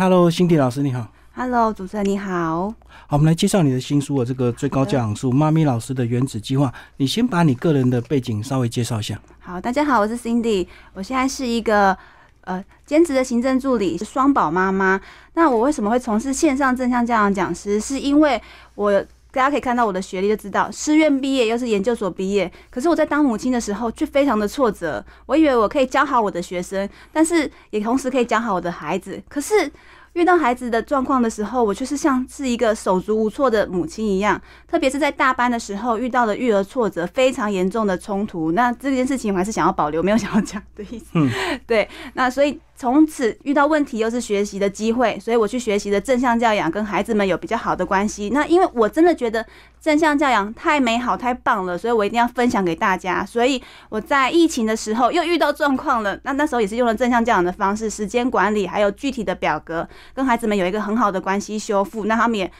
，Hello，辛迪老师你好。Hello，主持人你好。好，我们来介绍你的新书啊，这个最高教养术，妈咪老师的原子计划。你先把你个人的背景稍微介绍一下。好，大家好，我是 Cindy，我现在是一个呃兼职的行政助理，是双宝妈妈。那我为什么会从事线上正向教养讲师？是因为我大家可以看到我的学历就知道，师院毕业又是研究所毕业。可是我在当母亲的时候却非常的挫折。我以为我可以教好我的学生，但是也同时可以教好我的孩子。可是遇到孩子的状况的时候，我却是像是一个手足无措的母亲一样。特别是在大班的时候，遇到了育儿挫折非常严重的冲突。那这件事情我还是想要保留，没有想要讲的意思。嗯，对。那所以从此遇到问题又是学习的机会，所以我去学习的正向教养，跟孩子们有比较好的关系。那因为我真的觉得正向教养太美好、太棒了，所以我一定要分享给大家。所以我在疫情的时候又遇到状况了，那那时候也是用了正向教养的方式，时间管理还有具体的表格，跟孩子们有一个很好的关系修复，那他们也。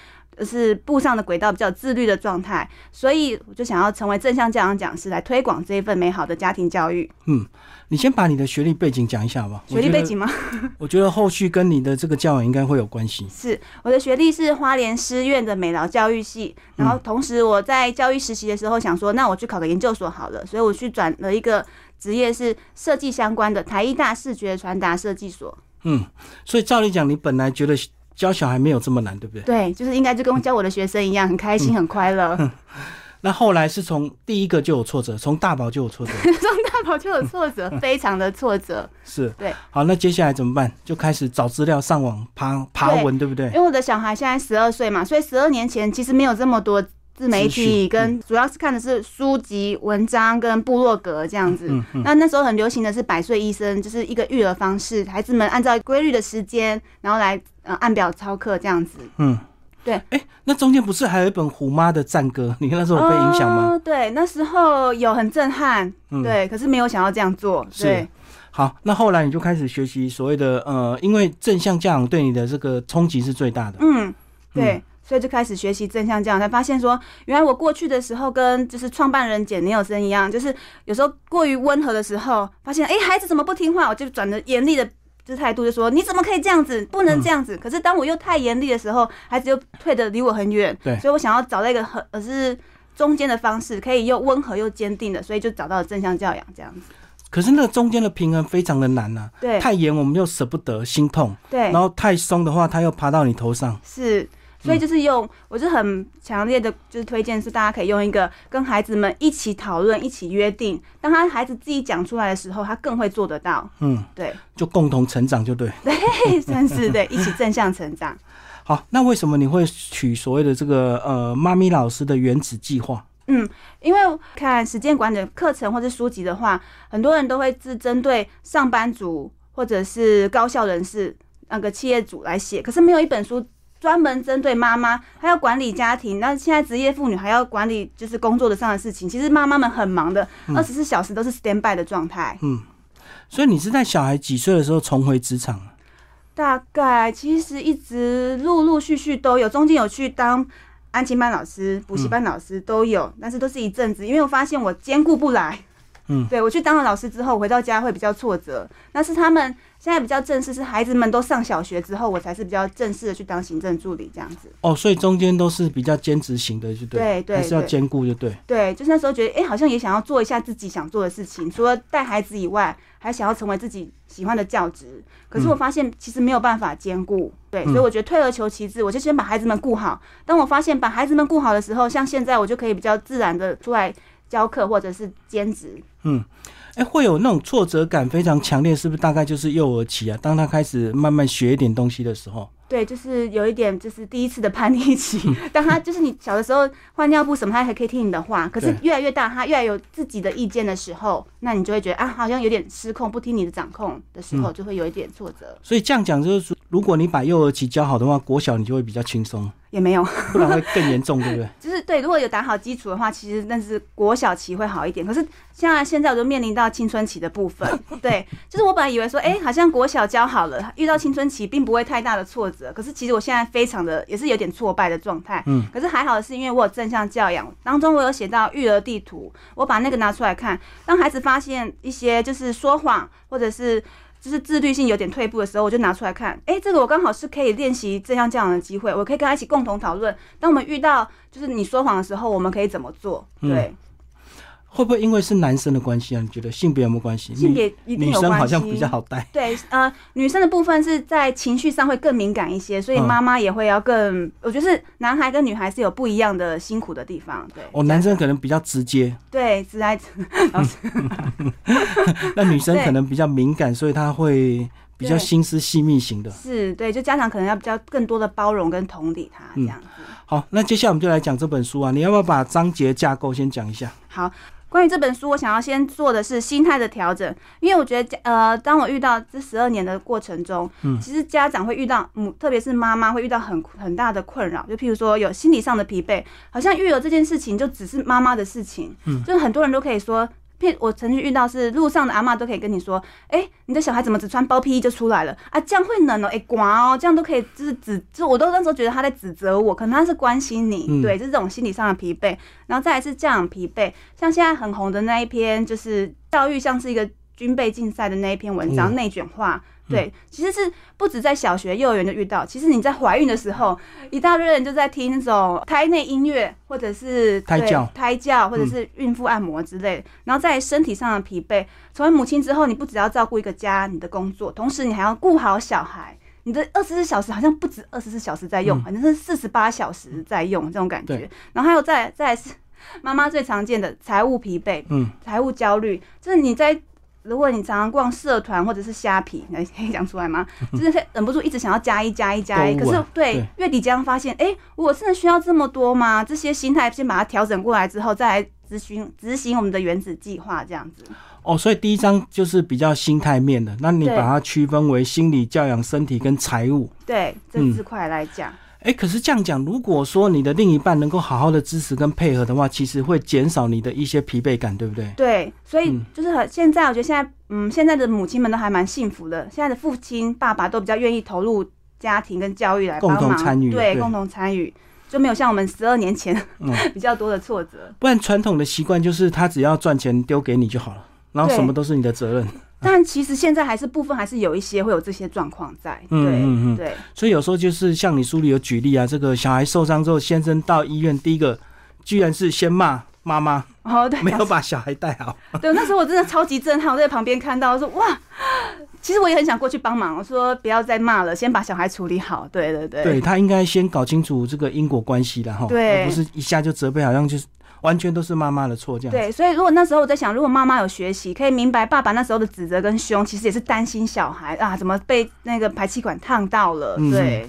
是步上的轨道比较自律的状态，所以我就想要成为正向教养讲师，来推广这一份美好的家庭教育。嗯，你先把你的学历背景讲一下吧。学历背景吗？我觉得后续跟你的这个教养应该会有关系。是我的学历是花莲师院的美劳教育系，然后同时我在教育实习的时候想说，那我去考个研究所好了，所以我去转了一个职业是设计相关的台艺大视觉传达设计所。嗯，所以照理讲，你本来觉得。教小孩没有这么难，对不对？对，就是应该就跟教我的学生一样，很开心，很快乐。那后来是从第一个就有挫折，从大宝就有挫折，从大宝就有挫折，非常的挫折。是，对。好，那接下来怎么办？就开始找资料、上网爬爬文，对不对？因为我的小孩现在十二岁嘛，所以十二年前其实没有这么多自媒体，跟主要是看的是书籍、文章跟部落格这样子。嗯嗯。那那时候很流行的是百岁医生，就是一个育儿方式，孩子们按照规律的时间，然后来。呃，按表操课这样子，嗯，对，哎，那中间不是还有一本虎妈的战歌？你那时候有被影响吗？对，那时候有很震撼，嗯对，可是没有想要这样做，对。好，那后来你就开始学习所谓的呃，因为正向教养对你的这个冲击是最大的，嗯，对，所以就开始学习正向教养，才发现说，原来我过去的时候跟就是创办人简尼尔森一样，就是有时候过于温和的时候，发现哎，孩子怎么不听话，我就转的严厉的。这态度就说你怎么可以这样子，不能这样子。可是当我又太严厉的时候，孩子又退的离我很远。对，所以我想要找到一个很而是中间的方式，可以又温和又坚定的，所以就找到了正向教养这样子。可是那个中间的平衡非常的难呐。对，太严我们又舍不得，心痛。对，然后太松的话，他又爬到你头上。是。所以就是用，我是很强烈的，就是推荐是大家可以用一个跟孩子们一起讨论、一起约定。当他孩子自己讲出来的时候，他更会做得到。嗯，对，就共同成长就对。对，算是对，一起正向成长。好，那为什么你会取所谓的这个呃妈咪老师的原子计划？嗯，因为看时间管理课程或者书籍的话，很多人都会是针对上班族或者是高校人士那个企业主来写，可是没有一本书。专门针对妈妈，还要管理家庭。那现在职业妇女还要管理，就是工作的上的事情。其实妈妈们很忙的，二十四小时都是 stand by 的状态。嗯，所以你是在小孩几岁的时候重回职场？大概其实一直陆陆续续都有，中间有去当安亲班老师、补习班老师都有，但是都是一阵子，因为我发现我兼顾不来。嗯，对我去当了老师之后，回到家会比较挫折。那是他们。现在比较正式是孩子们都上小学之后，我才是比较正式的去当行政助理这样子。哦，所以中间都是比较兼职型的，就对。对对，还是要兼顾，就对。对，就是那时候觉得，哎，好像也想要做一下自己想做的事情，除了带孩子以外，还想要成为自己喜欢的教职。可是我发现其实没有办法兼顾，对，所以我觉得退而求其次，我就先把孩子们顾好。当我发现把孩子们顾好的时候，像现在我就可以比较自然的出来教课或者是兼职。嗯。哎，会有那种挫折感非常强烈，是不是？大概就是幼儿期啊，当他开始慢慢学一点东西的时候。对，就是有一点，就是第一次的叛逆期。当他就是你小的时候换尿布什么，他还可以听你的话。可是越来越大，他越来有自己的意见的时候，那你就会觉得啊，好像有点失控，不听你的掌控的时候，就会有一点挫折。所以这样讲就是，如果你把幼儿期教好的话，国小你就会比较轻松。也没有，不然会更严重，对不对？就是对，如果有打好基础的话，其实那是国小期会好一点。可是像现在我就面临到青春期的部分，对，就是我本来以为说，哎，好像国小教好了，遇到青春期并不会太大的挫折。可是其实我现在非常的也是有点挫败的状态。嗯。可是还好的是因为我有正向教养当中，我有写到育儿地图，我把那个拿出来看，当孩子发现一些就是说谎或者是。就是自律性有点退步的时候，我就拿出来看，哎、这个我刚好是可以练习正向教养的机会，我可以跟他一起共同讨论。当我们遇到就是你说谎的时候，我们可以怎么做？嗯对，会不会因为是男生的关系啊？你觉得性别有没有关系？性别一定女生有关系。好像比较好带。对，呃，女生的部分是在情绪上会更敏感一些，所以嗯妈妈也会要更，我觉得是男孩跟女孩是有不一样的辛苦的地方。对，哦，男生可能比较直接，对，直来直 那女生可能比较敏感，所以她会比较心思细密型的。是对，就家长可能要比较更多的包容跟同理他这嗯样子。好，那接下来我们就来讲这本书啊，你要不要把章节架构先讲一下？好，关于这本书，我想要先做的是心态的调整，因为我觉得，呃，当我遇到这十二年的过程中，嗯其实家长会遇到，母特别是妈妈会遇到很很大的困扰，就譬如说有心理上的疲惫，好像育儿这件事情就只是妈妈的事情，嗯就是很多人都可以说。譬我曾经遇到是路上的阿妈都可以跟你说，哎、你的小孩怎么只穿包皮衣就出来了啊？这样会冷哦、哎、刮哦，这样都可以，就是指，就我都那时候觉得他在指责我，可能他是关心你，嗯对，就是这种心理上的疲惫。然后再来是这样疲惫，像现在很红的那一篇，就是教育像是一个军备竞赛的那一篇文章，嗯内卷化。对，其实是不止在小学、幼儿园就遇到。其实你在怀孕的时候，一大堆人就在听那种胎内音乐，或者是对胎教嗯胎教，或者是孕妇按摩之类的。然后在身体上的疲惫，成为母亲之后，你不只要照顾一个家，你的工作，同时你还要顾好小孩。你的二十四小时好像不止二十四小时在用，嗯反正是四十八小时在用这种感觉。然后还有再来再来是妈妈最常见的财务疲惫、嗯，财务焦虑，就是你在。如果你常常逛社团或者是虾皮，来可以讲出来吗？就是忍不住一直想要加一加一加一，可是对对月底即将发现，哎、我真的需要这么多吗？这些心态先把它调整过来之后，再来执行执行我们的原子计划，这样子。哦，所以第一章就是比较心态面的，那你把它区分为心理教养、身体跟财务。对这嗯四块来讲，哎、可是这样讲，如果说你的另一半能够好好的支持跟配合的话，其实会减少你的一些疲惫感，对不对？对，所以嗯就是很现在，我觉得现在，嗯，现在的母亲们都还蛮幸福的。现在的父亲、爸爸都比较愿意投入家庭跟教育来帮共忙，同参与对，对共同参与，就没有像我们十二年前嗯 比较多的挫折。不然传统的习惯就是他只要赚钱丢给你就好了，然后什么都是你的责任。但其实现在还是部分还是有一些会有这些状况在，嗯对、嗯嗯对所以有时候就是像你书里有举例啊，这个小孩受伤之后，先生到医院第一个居然是先骂妈妈，哦对，没有把小孩带好。对，那时候我真的超级震撼，我在旁边看到说哇，其实我也很想过去帮忙，我说不要再骂了，先把小孩处理好。对对对，对他应该先搞清楚这个因果关系的哈，对而不是一下就责备，好像就是完全都是妈妈的错这样。对，所以如果那时候我在想，如果妈妈有学习，可以明白爸爸那时候的指责跟凶，其实也是担心小孩啊，怎么被那个排气管烫到了。嗯对，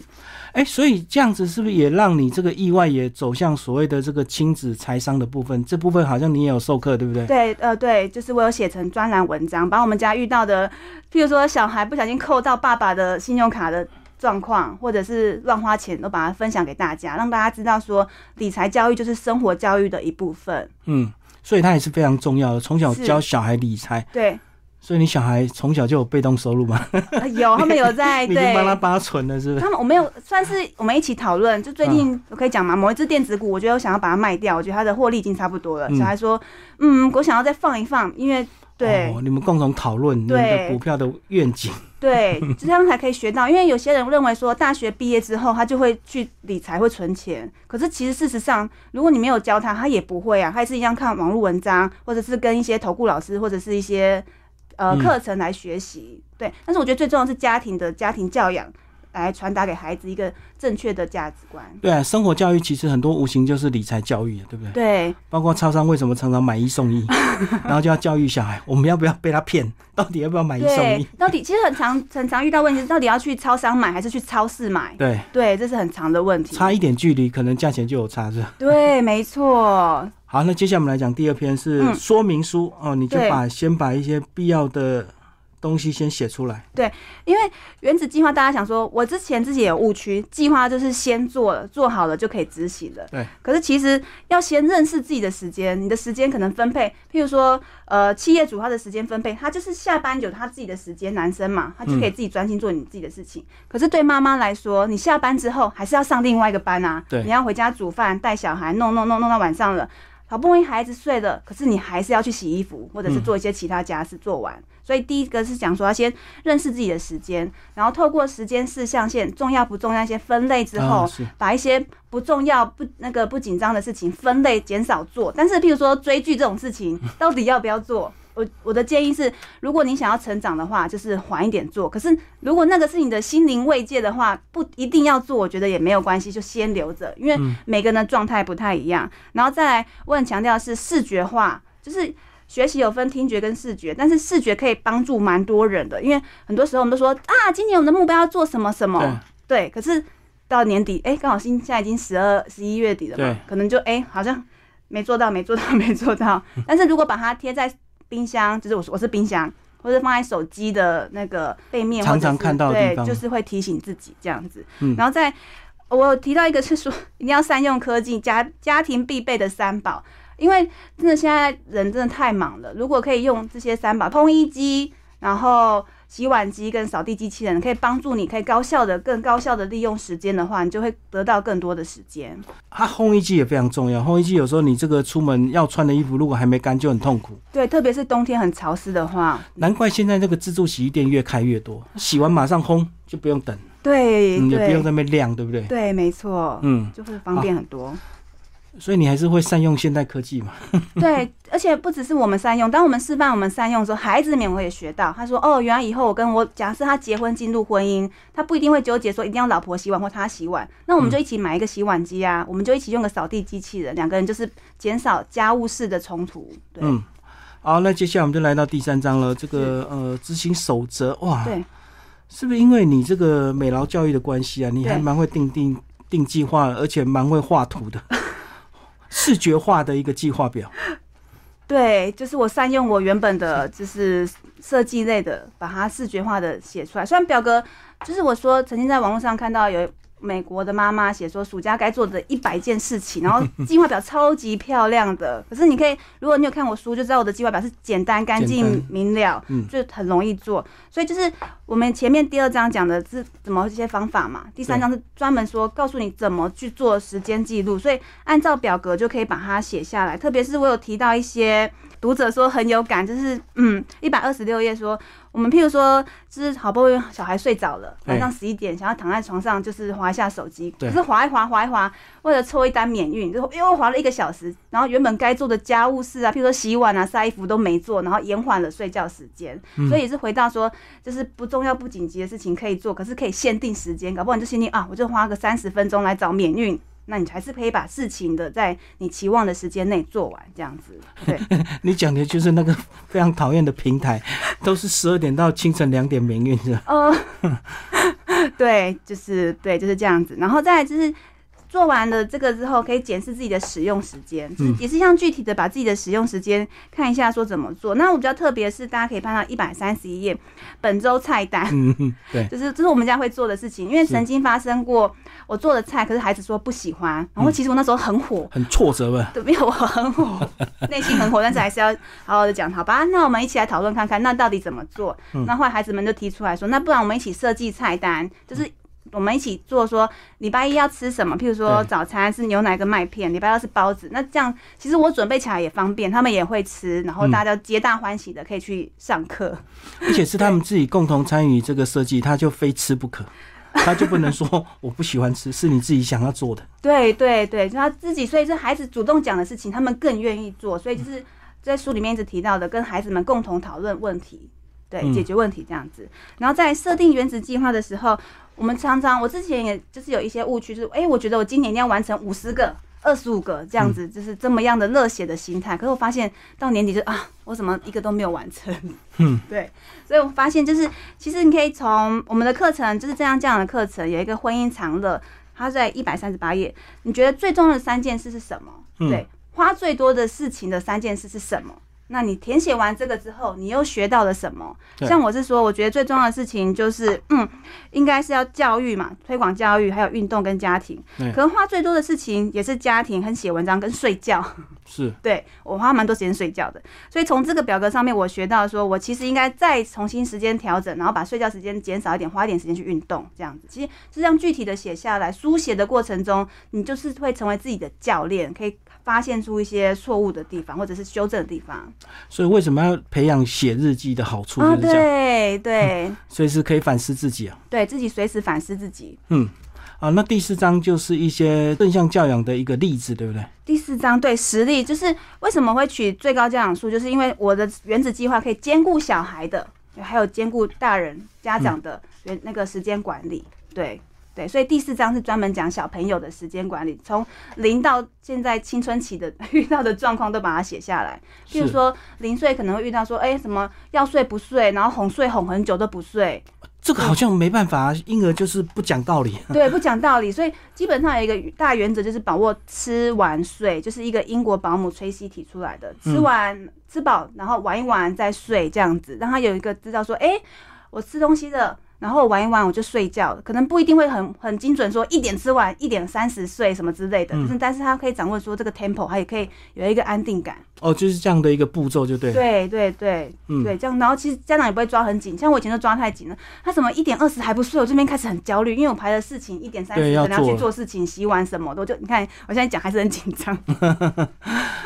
哎、所以这样子是不是也让你这个意外也走向所谓的这个亲子财商的部分？这部分好像你也有授课，对不对？对，呃，对，就是我有写成专栏文章，把我们家遇到的，譬如说小孩不小心扣到爸爸的信用卡的。状况或者是乱花钱，都把它分享给大家，让大家知道说理财教育就是生活教育的一部分。嗯，所以它也是非常重要的，从小教小孩理财。对，所以你小孩从小就有被动收入吗？呃有他们有在 对帮他帮他存了，是不是？他们我没有算是我们一起讨论，就最近嗯我可以讲嘛，某一只电子股，我觉得我想要把它卖掉，我觉得它的获利已经差不多了。嗯小孩说，嗯，我想要再放一放，因为对、哦，你们共同讨论你们的股票的愿景。对，这样才可以学到。因为有些人认为说，大学毕业之后他就会去理财会存钱，可是其实事实上，如果你没有教他，他也不会啊，他也是一样看网络文章，或者是跟一些投顾老师或者是一些呃嗯课程来学习。对，但是我觉得最重要的是家庭的家庭教养。来传达给孩子一个正确的价值观。对啊，生活教育其实很多无形就是理财教育，对不对？对，包括超商为什么常常买一送一，然后就要教育小孩，我们要不要被他骗？到底要不要买一送一？，到底其实很常很常遇到问题是，到底要去超商买还是去超市买？对，对，这是很长的问题。差一点距离，可能价钱就有差，是吧？对，没错。好，那接下来我们来讲第二篇是嗯说明书、哦，你就把先把一些必要的东西先写出来。对因为原子计划，大家想说，我之前自己也有误区，计划就是先做了，做好了就可以执行了。对。可是其实要先认识自己的时间，你的时间可能分配，譬如说，呃，企业主他的时间分配，他就是下班有他自己的时间，男生嘛，他就可以自己专心做你自己的事情。可是对妈妈来说，你下班之后还是要上另外一个班啊，对你要回家煮饭、带小孩，弄弄弄弄到晚上了。好不容易孩子睡了，可是你还是要去洗衣服，或者是做一些其他家事做完。所以第一个是讲说要先认识自己的时间，然后透过时间四象限重要不重要一些分类之后，把一些不重要不那个不紧张的事情分类减少做。但是譬如说追剧这种事情，到底要不要做？我我的建议是，如果你想要成长的话，就是缓一点做。可是如果那个是你的心灵慰藉的话，不一定要做，我觉得也没有关系，就先留着。因为每个人的状态不太一样。然后再来，我很强调是视觉化，就是学习有分听觉跟视觉，但是视觉可以帮助蛮多人的。因为很多时候我们都说啊，今年我们的目标要做什么什么，对。可是到年底，哎，刚好现现在已经十二十一月底了嘛，可能就哎好像没做到，没做到，没做到。但是如果把它贴在冰箱就是我我是冰箱，或者放在手机的那个背面，常常看到对，就是会提醒自己这样子。然后在我提到一个是说，一定要善用科技，家家庭必备的三宝，因为真的现在人真的太忙了，如果可以用这些三宝，烘衣机，然后。洗碗机跟扫地机器人可以帮助你，可以高效的、更高效的利用时间的话，你就会得到更多的时间。它烘衣机也非常重要，烘衣机有时候你这个出门要穿的衣服如果还没干就很痛苦。对，特别是冬天很潮湿的话。难怪现在这个自助洗衣店越开越多，洗完马上烘就不用等。对，也不用在那边晾，对不对？对，没错。嗯，就会方便很多。所以你还是会善用现代科技嘛？对，而且不只是我们善用，当我们示范我们善用的时候，孩子们也学到。他说：“哦，原来以后我跟我假设他结婚进入婚姻，他不一定会纠结说一定要老婆洗碗或他洗碗，那我们就一起买一个洗碗机啊，我们就一起用个扫地机器人，两个人就是减少家务事的冲突。”对，嗯，好，那接下来我们就来到第三章了，这个呃执行守则哇，对，是不是因为你这个美劳教育的关系啊？你还蛮会定定定计划，而且蛮会画图的。视觉化的一个计划表，对，就是我善用我原本的就是设计类的，把它视觉化的写出来。虽然表格，就是我说曾经在网络上看到有。美国的妈妈写说暑假该做的一百件事情，然后 计划表超级漂亮的。可是你可以，如果你有看我书，就知道我的计划表是简单、干净、明了，就很容易做。所以就是我们前面第二章讲的是怎么这些方法嘛，第三章是专门说告诉你怎么去做时间记录。所以按照表格就可以把它写下来。特别是我有提到一些读者说很有感，就是嗯一百二十六页说。我们譬如说，就是好不容易小孩睡着了，晚上十一点，想要躺在床上，就是划一下手机，可是划一划，划一划，为了抽一单免运，就又划了一个小时，然后原本该做的家务事啊，譬如说洗碗啊、晒衣服都没做，然后延缓了睡觉时间，所以也是回到说，就是不重要、不紧急的事情可以做，可是可以限定时间，搞不好你就限定啊，我就花个三十分钟来找免运。那你还是可以把事情的在你期望的时间内做完，这样子。对，你讲的就是那个非常讨厌的平台，都是十二点到清晨两点免运是吧？呃，对，就是对，就是这样子。然后再就是。做完了这个之后，可以检视自己的使用时间，就是也是像具体的把自己的使用时间看一下，说怎么做。那我比较特别是，大家可以翻到一百三十一页，本周菜单。嗯对，就是这是我们家会做的事情。因为曾经发生过我做的菜，可是孩子说不喜欢，然后其实我那时候很火，很挫折吧？对，没有，我很火，内心很火，但是还是要好好的讲，好吧？那我们一起来讨论看看，那到底怎么做？那后来孩子们就提出来说，那不然我们一起设计菜单，就是。我们一起做，说礼拜一要吃什么？譬如说早餐是牛奶跟麦片，礼拜二是包子。那这样其实我准备起来也方便，他们也会吃，然后大家皆大欢喜的可以去上课。而且是他们自己共同参与这个设计，他就非吃不可，他就不能说我不喜欢吃，是你自己想要做的。对对对，就他自己，所以这孩子主动讲的事情，他们更愿意做。所以就是在书里面一直提到的，跟孩子们共同讨论问题，对，解决问题这样子。然后在设定原子计划的时候。我们常常，我之前也就是有一些误区，就是哎，我觉得我今年一定要完成五十个、二十五个这样子，就是这么样的热血的心态。可是我发现到年底就啊，我怎么一个都没有完成？嗯，对，所以我发现就是，其实你可以从我们的课程就是这样这样的课程，有一个婚姻长乐，它在一百三十八页。你觉得最重要的三件事是什么？对，花最多的事情的三件事是什么？那你填写完这个之后，你又学到了什么？像我是说，我觉得最重要的事情就是，嗯，应该是要教育嘛，推广教育，还有运动跟家庭。可能花最多的事情也是家庭跟写文章跟睡觉。是对我花蛮多时间睡觉的，所以从这个表格上面，我学到说，我其实应该再重新时间调整，然后把睡觉时间减少一点，花一点时间去运动，这样子。其实是这样具体的写下来，书写的过程中，你就是会成为自己的教练，可以发现出一些错误的地方，或者是修正的地方。所以为什么要培养写日记的好处就啊，是这样，对对 随时可以反思自己啊。对，自己随时反思自己。嗯，啊，那第四章就是一些正向教养的一个例子，对不对？第四章对实力，就是为什么会取最高教养数，就是因为我的原子计划可以兼顾小孩的，还有兼顾大人家长的原那个时间管理。对对，所以第四章是专门讲小朋友的时间管理，从零到现在青春期的 遇到的状况都把它写下来。譬如说零岁可能会遇到说，哎、什么要睡不睡，然后哄睡哄很久都不睡，这个好像没办法，婴儿就是不讲道理。对，不讲道理，所以基本上有一个大原则，就是把握吃完睡，就是一个英国保姆崔西提出来的，吃完、吃饱，然后玩一玩再睡，这样子，让他有一个知道说，哎、我吃东西了。然后玩一玩我就睡觉了，可能不一定会很很精准说一点吃完一点三十睡什么之类的，就是但是他可以掌握说这个 tempo，他也可以有一个安定感。哦，就是这样的一个步骤，就对了。对对对、嗯对，这样，然后其实家长也不会抓很紧，像我以前都抓太紧了。他怎么一点二十还不睡，我这边开始很焦虑，因为我排的事情一点三十可能要去做做事情、洗碗什么的，我就你看我现在讲还是很紧张。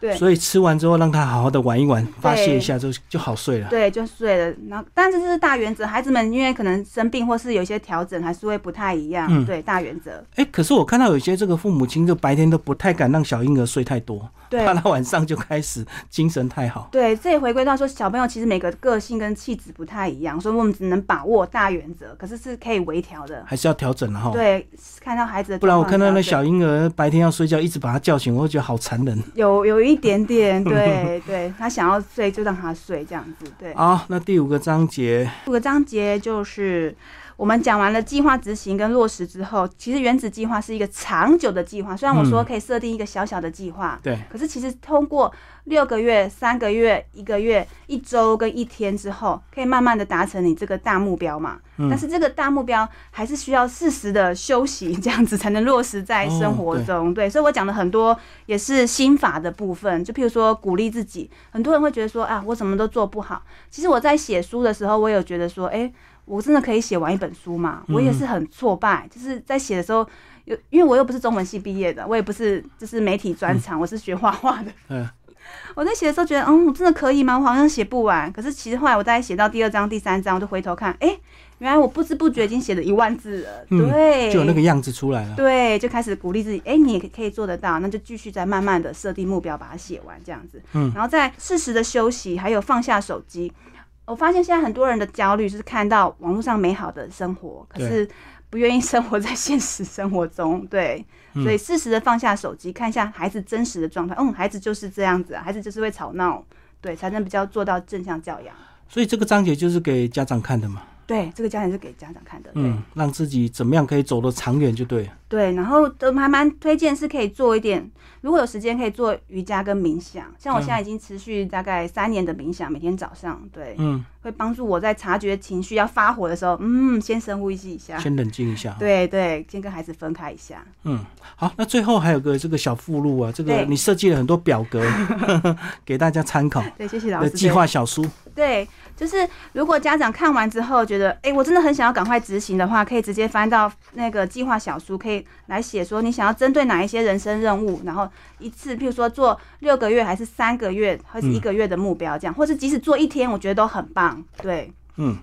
对所以吃完之后让他好好的玩一玩，发泄一下就就好睡了。对，就睡了。然后，但是这是大原则，孩子们因为可能生病或是有一些调整，还是会不太一样。嗯对，大原则。哎、可是我看到有些这个父母亲就白天都不太敢让小婴儿睡太多，对怕他晚上就开始精神太好。对，这也回归到说，小朋友其实每个个性跟气质不太一样，所以我们只能把握大原则，可是是可以微调的。还是要调整的哈。对，看到孩子的不然我看到那小婴儿白天要睡觉，一直把他叫醒，我会觉得好残忍。有有一点点，对对，他想要睡就让他睡这样子，对。好，那第五个章节，五个章节就是我们讲完了计划执行跟落实之后，其实原子计划是一个长久的计划。虽然我说嗯可以设定一个小小的计划，对，可是其实通过六个月、三个月、一个月、一周跟一天之后，可以慢慢的达成你这个大目标嘛。嗯但是这个大目标还是需要适时的休息，这样子才能落实在生活中。对，所以我讲了很多也是心法的部分，就譬如说鼓励自己。很多人会觉得说啊，我什么都做不好。其实我在写书的时候，我有觉得说，哎、我真的可以写完一本书吗？我也是很挫败，就是在写的时候。有，因为我又不是中文系毕业的，我也不是就是媒体专长，我是学画画的。嗯，我在写的时候觉得，嗯，我真的可以吗？我好像写不完。可是其实后来我在写到第二章、第三章，我就回头看，哎、原来我不知不觉已经写了一万字了。嗯对，就有那个样子出来了。对，就开始鼓励自己，哎、你也可以做得到，那就继续再慢慢的设定目标，把它写完这样子。嗯然后再适时的休息，还有放下手机。我发现现在很多人的焦虑是看到网络上美好的生活，可是不愿意生活在现实生活中。对，嗯所以适时的放下手机，看一下孩子真实的状态。嗯，孩子就是这样子啊，孩子就是会吵闹，对，才能比较做到正向教养。所以这个章节就是给家长看的嘛。对，这个家庭是给家长看的。对。嗯，让自己怎么样可以走得长远就对了。对，然后都还蛮推荐是可以做一点，如果有时间可以做瑜伽跟冥想。像我现在已经持续大概三年的冥想，每天早上，对，嗯，会帮助我在察觉情绪要发火的时候，嗯，先深呼吸一下，先冷静一下。对对，先跟孩子分开一下。嗯，好，那最后还有个这个小附录啊，这个你设计了很多表格 给大家参考对，谢谢老师。的计划小书。对，就是如果家长看完之后觉得，哎、我真的很想要赶快执行的话，可以直接翻到那个计划小书，可以来写说你想要针对哪一些人生任务，然后一次，譬如说做六个月，还是三个月，还是一个月的目标这样，或是即使做一天，我觉得都很棒。对，嗯，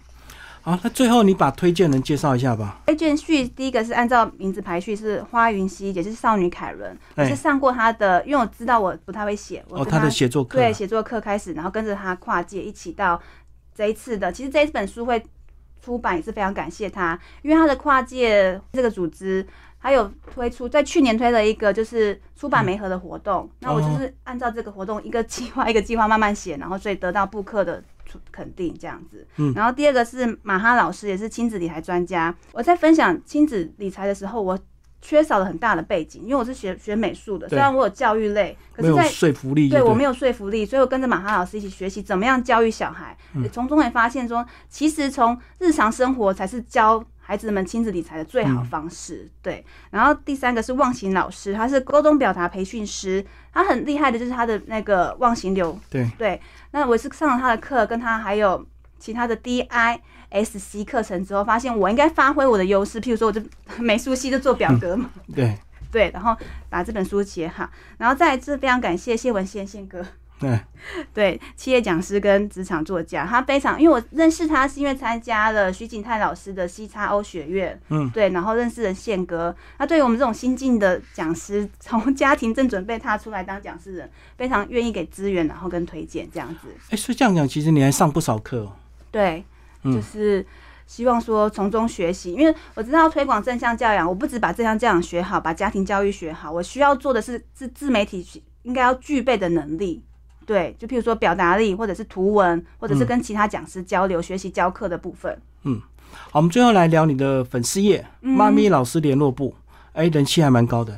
好，那最后你把推荐人介绍一下吧。推荐序第一个是按照名字排序，是花云溪，也是少女凯伦。我哎是上过她的，因为我知道我不太会写，我他的写作课啊。对写作课开始，然后跟着他跨界一起到这一次的。其实这一本书会出版也是非常感谢他，因为他的跨界这个组织。还有推出，在去年推了一个就是出版媒合的活动，那我就是按照这个活动一个计划一个计划慢慢写，然后所以得到布克的肯定这样子。嗯然后第二个是马哈老师，也是亲子理财专家。我在分享亲子理财的时候，我缺少了很大的背景，因为我是学学美术的，虽然我有教育类，可是在说服力，对我没有说服力，所以我跟着马哈老师一起学习怎么样教育小孩，嗯从中也发现说，其实从日常生活才是教孩子们亲子理财的最好方式。对，然后第三个是忘形老师，他是沟通表达培训师，他很厉害的就是他的那个忘形流。对对，那我是上了他的课，跟他还有其他的 DI。S C 课程之后，发现我应该发挥我的优势，譬如说，我就 美术系就做表格嘛，对。对，然后把这本书写好，然后再次非常感谢谢文宪宪哥，对。对，企业讲师跟职场作家，他非常，因为我认识他是因为参加了徐景泰老师的 C 叉 O 学院，嗯，对，然后认识了宪哥。他对于我们这种新进的讲师，从家庭正准备踏出来当讲师人，非常愿意给资源，然后跟推荐这样子。哎，所以这样讲，其实你还上不少课哦。对，嗯就是希望说从中学习，因为我知道推广正向教养，我不只把正向教养学好，把家庭教育学好，我需要做的是自自媒体应该要具备的能力。对，就譬如说表达力，或者是图文，或者是跟其他讲师交流、学习教课的部分。嗯好，我们最后来聊你的粉丝页“嗯妈咪老师联络部”，哎，人气还蛮高的。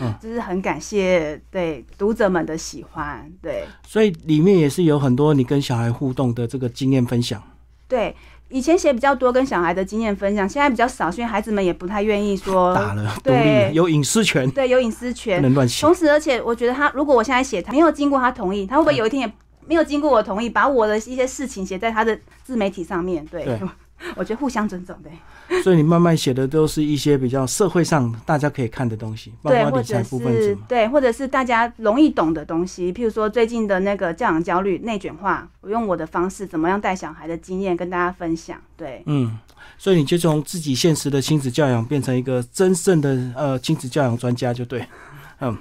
就是很感谢对读者们的喜欢，对所以里面也是有很多你跟小孩互动的这个经验分享。对。以前写比较多跟小孩的经验分享，现在比较少，是因为孩子们也不太愿意说 打了，对，有隐私权，对有隐私不权，能乱写。同时，而且我觉得他，如果我现在写，他没有经过他同意，他会不会有一天也没有经过我同意，把我的一些事情写在他的自媒体上面？对，对 我觉得互相尊重，对，所以你慢慢写的都是一些比较社会上大家可以看的东西，包对，括理财部分。是对，或者是大家容易懂的东西，譬如说最近的那个教养焦虑、内卷化，我用我的方式怎么样带小孩的经验跟大家分享，对，嗯，所以你就从自己现实的亲子教养变成一个真正的呃亲子教养专家，就对。嗯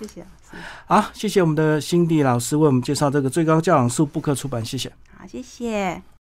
谢谢老师，好，谢谢我们的辛迪老师为我们介绍这个最高教养术布克出版，谢谢。好，谢谢。